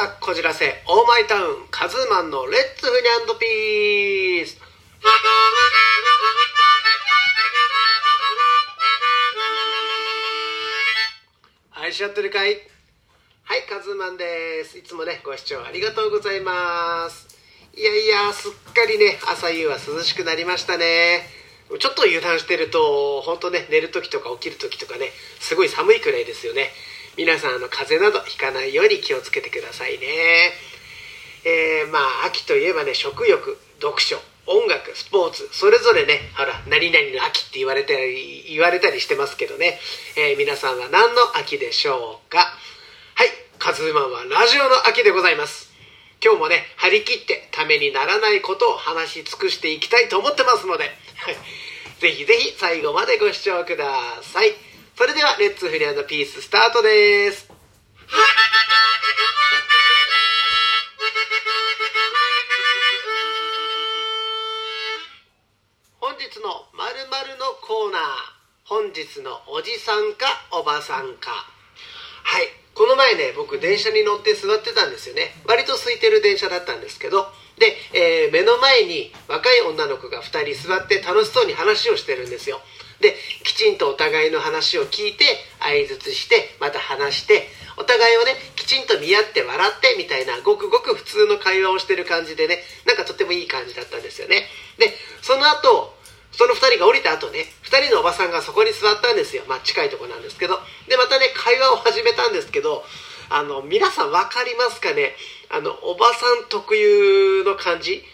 ザこじらせオーマイタウンカズーマンのレッツフニャンドピース。愛し合ってるかい？はいカズーマンです。いつもねご視聴ありがとうございます。いやいやすっかりね朝夕は涼しくなりましたね。ちょっと油断してると本当ね寝る時とか起きる時とかねすごい寒いくらいですよね。皆さんあの風邪などひかないように気をつけてくださいね。えー、まあ秋といえばね食欲読書音楽スポーツそれぞれねほら何々の秋って言われたり言われたりしてますけどね、えー、皆さんは何の秋でしょうか。はいカズーマンはラジオの秋でございます。今日もね張り切ってためにならないことを話し尽くしていきたいと思ってますので。ぜひぜひ最後までご視聴ください。それではレッツフリアンドピーススタートです。本日のまるのコーナー。本日のおじさんかおばさんか。はい。この前ね僕電車に乗って座ってたんですよね。割と空いてる電車だったんですけど。で、えー、目の前に若い女の子が2人座って楽しそうに話をしてるんですよ。できちんとお互いの話を聞いて相づちしてまた話してお互いをねきちんと見合って笑ってみたいなごくごく普通の会話をしてる感じでねなんかとてもいい感じだったんですよね。でその後その2人が降りた後ね2人のおばさんがそこに座ったんですよ。まあ近いとこなんですけど。でまたね会話を始めたんですけどあの皆さん分かりますかね？あのおばさん特有の感じ？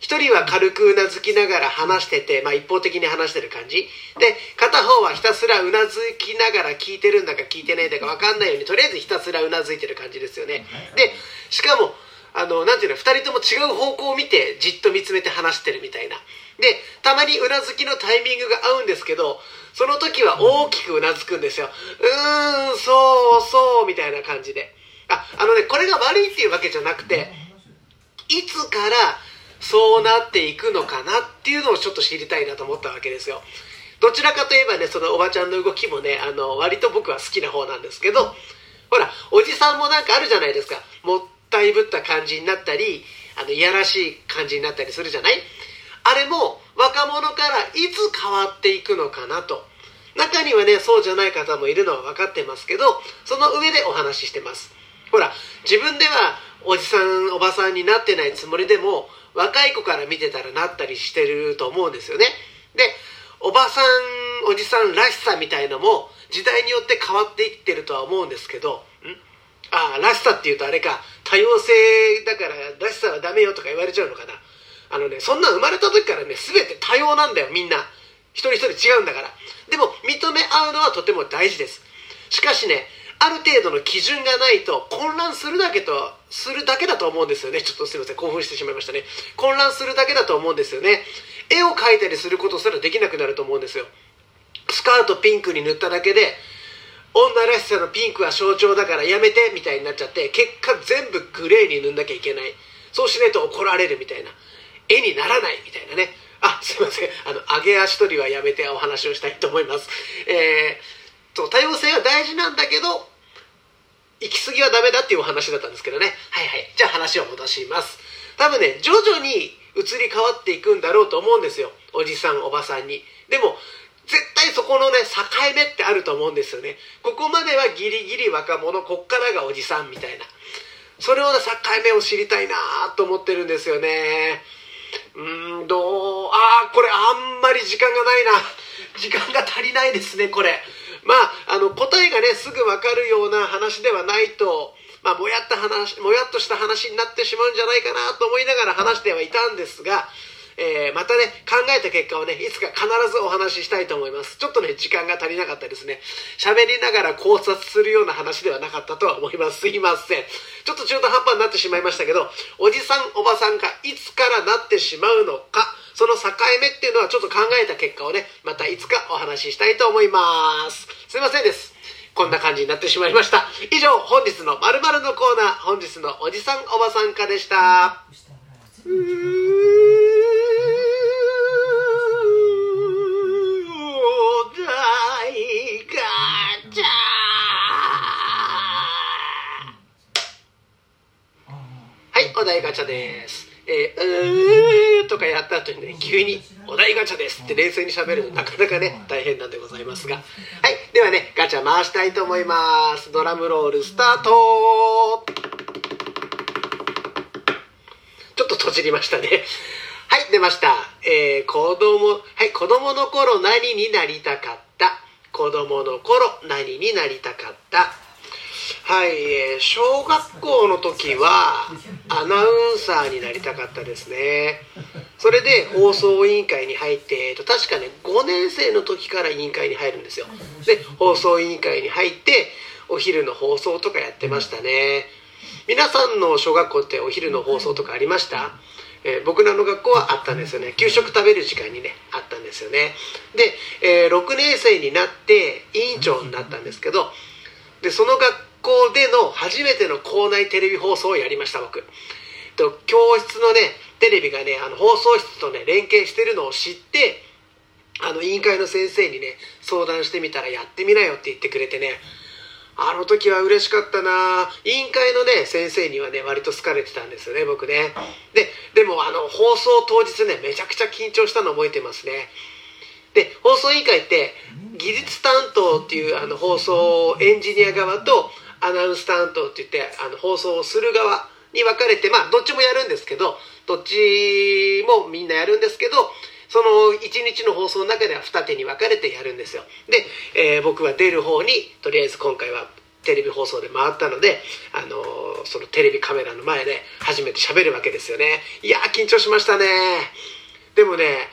一人は軽くうなずきながら話してて、まあ、一方的に話してる感じ。で片方はひたすらうなずきながら聞いてるんだか聞いてないんだか分かんないようにとりあえずひたすらうなずいてる感じですよね。でしかもあのなんていうの2人とも違う方向を見てじっと見つめて話してるみたいな。でたまにうなずきのタイミングが合うんですけどその時は大きくうなずくんですよ。うーんそうそうみたいな感じで。ああのねこれが悪いっていうわけじゃなくていつからそうなっていくのかなっていうのをちょっと知りたいなと思ったわけですよ。どちらかといえばねそのおばちゃんの動きもねあの割と僕は好きな方なんですけどほらおじさんもなんかあるじゃないですか。もったいぶった感じになったりあのいやらしい感じになったりするじゃない？あれも若者からいつ変わっていくのかなと。中にはねそうじゃない方もいるのは分かってますけどその上でお話ししてます。ほら自分ではおじさんおばさんになってないつもりでも若い子から見てたらなったりしてると思うんですよね。でおばさんおじさんらしさみたいのも時代によって変わっていってるとは思うんですけどああらしさっていうとあれか多様性だかららしさはダメよとか言われちゃうのかな。あのねそんな生まれた時からね全て多様なんだよみんな。一人一人違うんだから。でも認め合うのはとても大事です。しかしねある程度の基準がないと混乱するだけとするだけだと思うんですよね。ちょっとすいません。興奮してしまいましたね。混乱するだけだと思うんですよね。絵を描いたりすることすらできなくなると思うんですよ。スカートピンクに塗っただけで女らしさのピンクは象徴だからやめてみたいになっちゃって結果全部グレーに塗んなきゃいけない。そうしないと怒られるみたいな。絵にならないみたいなね。あすいません。あの上げ足取りはやめてお話をしたいと思います。えーそう多様性は大事なんだけど行き過ぎはダメだっていうお話だったんですけどね。はいはい。じゃあ話を戻します。多分ね徐々に移り変わっていくんだろうと思うんですよ。おじさんおばさんに。でも絶対そこのね境目ってあると思うんですよね。ここまではギリギリ若者こっからがおじさんみたいな。それをね境目を知りたいなと思ってるんですよね。うんどう？ああこれあんまり時間がないな。時間が足りないですねこれ。まあ、あの答えがねすぐ分かるような話ではないと、まあ、もやった話もやっとした話になってしまうんじゃないかなと思いながら話してはいたんですが、えー、またね考えた結果をねいつか必ずお話ししたいと思います。ちょっとね時間が足りなかったですね。喋りながら考察するような話ではなかったとは思います。すいません。ちょっと中途半端になってしまいましたけどおじさんおばさんがいつからなってしまうのかその境目っていうのはちょっと考えた結果をねまたいつかお話ししたいと思います。すいませんです。こんな感じになってしまいました。以上本日のまるのコーナー本日のおじさんおばさんかでしたお題ガチャです。えー、うーとかやった後にね急に「お題ガチャです」って冷静にしゃべるのなかなかね大変なんでございますが。はいではねガチャ回したいと思います。ドラムロールスタート。ちょっと閉じりましたね。はい出ました。えー、子供はい子供の頃何になりたかった？子供の頃何になりたかった？はい、えー、小学校の時はアナウンサーになりたかったですね。それで放送委員会に入って、えっと、確かね5年生の時から委員会に入るんですよ。で放送委員会に入ってお昼の放送とかやってましたね。皆さんの小学校ってお昼の放送とかありました？えー、僕らの学校はあったんですよね。給食食べる時間にねあったんですよね。で、えー、6年生になって委員長になったんですけどでその学校での初めての校内テレビ放送をやりました僕。と教室のねテレビがねあの放送室とね連携してるのを知ってあの委員会の先生にね相談してみたらやってみなよって言ってくれてね。あの時は嬉しかったな。委員会のね先生にはね割と好かれてたんですよね僕ね。ででもあの放送当日ねめちゃくちゃ緊張したの覚えてますね。で放送委員会って技術担当っていうあの放送エンジニア側とアナウンス担当って言ってあの放送をする側に分かれてまあどっちもやるんですけどどっちもみんなやるんですけどその1日の放送の中では二手に分かれてやるんですよ。で、えー、僕は出る方にとりあえず今回はテレビ放送で回ったので、あのー、そのテレビカメラの前で初めて喋るわけですよね。いや緊張しましたね。でもね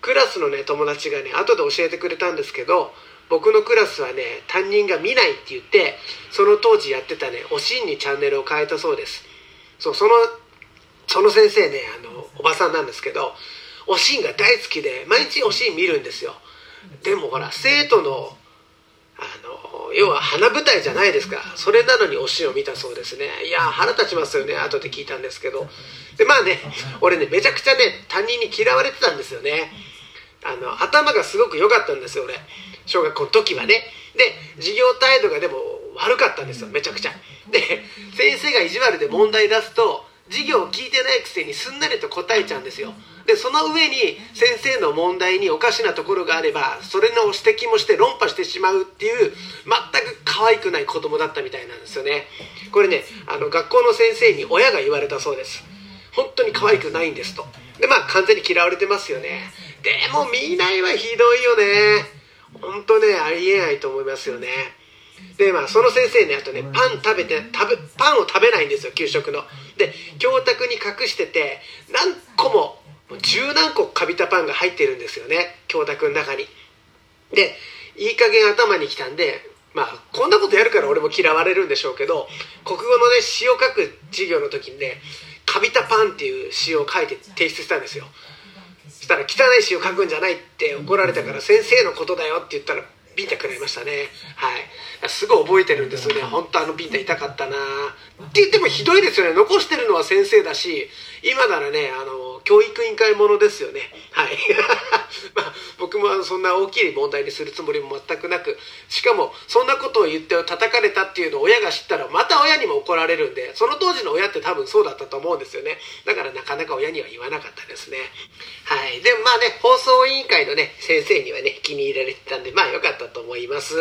クラスのね友達がね後で教えてくれたんですけど僕のクラスはね担任が見ないって言ってその当時やってたねおしんにチャンネルを変えたそうです。そうそのその先生ねあのおばさんなんですけどおしんが大好きで毎日おしん見るんですよ。でもほら生徒のあの要は花舞台じゃないですか。それなのにおしんを見たそうですね。いや腹立ちますよね後で聞いたんですけど。でまあね俺ねめちゃくちゃね担任に嫌われてたんですよね。あの頭がすごく良かったんですよ俺。小学校の時はね。で授業態度がでも悪かったんですよめちゃくちゃ。で先生が意地悪で問題出すと授業を聞いてないくせにすんなりと答えちゃうんですよ。でその上に先生の問題におかしなところがあればそれの指摘もして論破してしまうっていう全く可愛くない子供だったみたいなんですよね。これねあの学校の先生に親が言われたそうです。本当に可愛くないんですと。でまあ完全に嫌われてますよねでも見ないはひどいよね。本当ねありえないと思いますよね。でまあその先生ねあとねパン食べて食べパンを食べないんですよ給食の。で教卓に隠してて何個も十何個かびたパンが入ってるんですよね教卓の中に。でいい加減頭にきたんでまあこんなことやるから俺も嫌われるんでしょうけど国語のね詩を書く授業の時にねかびたパンっていう詩を書いて提出したんですよしたら汚い詩を書くんじゃないって怒られたから先生のことだよって言ったらビンタ食らいましたね。はい。すごい覚えてるんですよね。本当あのビンタ痛かったな。って言ってもひどいですよね。残してるのは先生だし今ならねあの教育委員会ものですよね。はい。まあ僕もそんな大きい問題にするつもりも全くなくしかもそんなことを言って叩かれたっていうのを親が知ったらまた親にも怒られるんでその当時の親って多分そうだったと思うんですよね。だからなかなか親には言わなかったですね。はい。でもまあね放送委員会のね先生にはね気に入られてたんでまあ良かったと思います。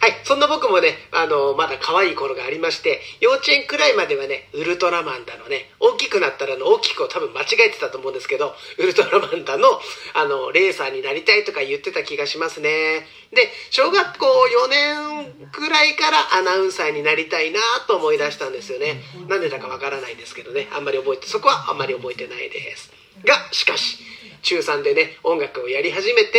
はい、そんな僕もね、あの、まだ可愛い頃がありまして、幼稚園くらいまではね、ウルトラマンだのね、大きくなったらの大きくを多分間違えてたと思うんですけど、ウルトラマンだの、あの、レーサーになりたいとか言ってた気がしますね。で、小学校4年くらいからアナウンサーになりたいなと思い出したんですよね。なんでだかわからないんですけどね、あんまり覚えて、そこはあんまり覚えてないです。が、しかし、中3でね、音楽をやり始めて、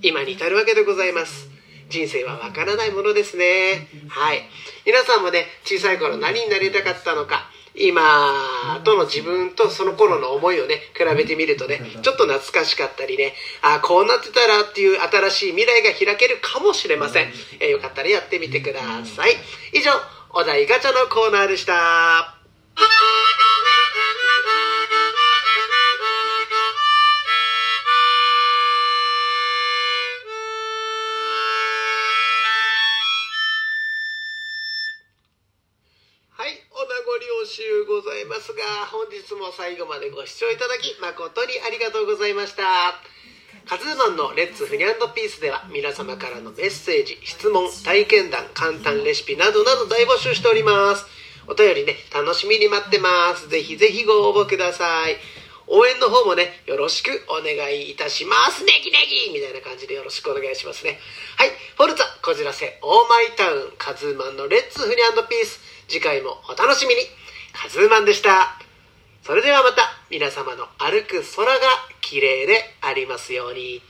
今に至るわけでございます。人生はわからないものですね。はい。皆さんもね、小さい頃何になりたかったのか、今との自分とその頃の思いをね、比べてみるとね、ちょっと懐かしかったりね、ああ、こうなってたらっていう新しい未来が開けるかもしれません。えー、よかったらやってみてください。以上、お題ガチャのコーナーでした。集ございますが本日も最後までご視聴いただき誠にありがとうございました。カズーマンのレッツフニャンドピースでは皆様からのメッセージ質問体験談簡単レシピなどなど大募集しております。お便りね楽しみに待ってます。ぜひぜひご応募ください。応援の方もねよろしくお願いいたします。ネギネギ!みたいな感じでよろしくお願いしますね。はい。フォルツァこじらせオーマイタウンカズーマンのレッツフニャンドピース。次回もお楽しみに。カズーマンでしたそれではまた皆様の歩く空が綺麗でありますように。